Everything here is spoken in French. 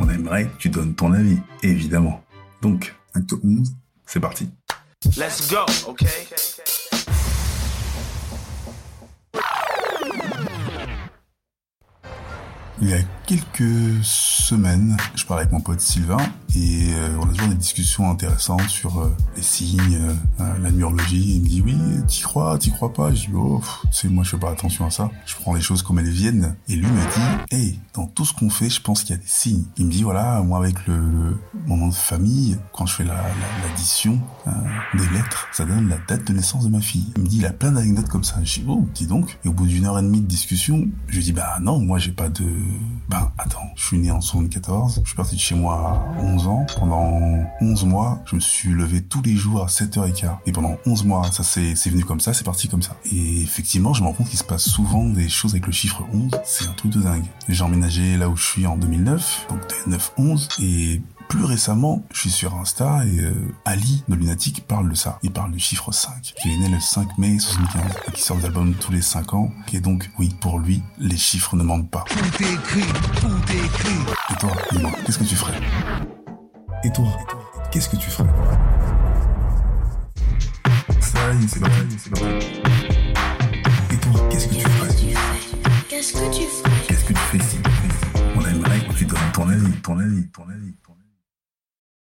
on aimerait que tu donnes ton avis, évidemment. Donc, acte 11, c'est parti. Let's go, okay? Il y a quelques semaines, je parlais avec mon pote Sylvain et euh, on a toujours des discussions intéressantes sur euh, les signes, euh, la numérologie. Il me dit oui, t'y crois, t'y crois pas? Je dis oh, c'est moi je fais pas attention à ça. Je prends les choses comme elles viennent. Et lui me dit hey, dans tout ce qu'on fait, je pense qu'il y a des signes. Il me dit voilà, moi avec le, le mon nom de famille, quand je fais la la- l'addition des lettres, ça donne la date de naissance de ma fille. Il me dit il a plein d'anecdotes comme ça. Je dis oh, dis donc. Et au bout d'une heure et demie de discussion, je lui dis bah non, moi j'ai pas de ben attends, je suis né en 74, je suis parti de chez moi à 11 ans. Pendant 11 mois, je me suis levé tous les jours à 7h15. Et pendant 11 mois, ça c'est venu comme ça, c'est parti comme ça. Et effectivement, je me rends compte qu'il se passe souvent des choses avec le chiffre 11. C'est un truc de dingue. J'ai emménagé là où je suis en 2009, donc 2009-11. Et plus récemment, je suis sur Insta et euh, Ali de Lunatic parle de ça. Il parle du chiffre 5, qui est né le 5 mai 75 et qui sort des albums tous les 5 ans. Et donc, oui, pour lui, les chiffres ne mentent pas. Tout est écrit, tout est écrit. Et toi, dis-moi, qu'est-ce que tu ferais? Et toi, qu'est-ce que tu ferais Ça y est, c'est parti, c'est. Et toi, qu'est-ce que tu ferais Qu'est-ce que tu ferais Qu'est-ce que tu fais si On aimerait que tu donnes ton avis, ton avis, ton avis.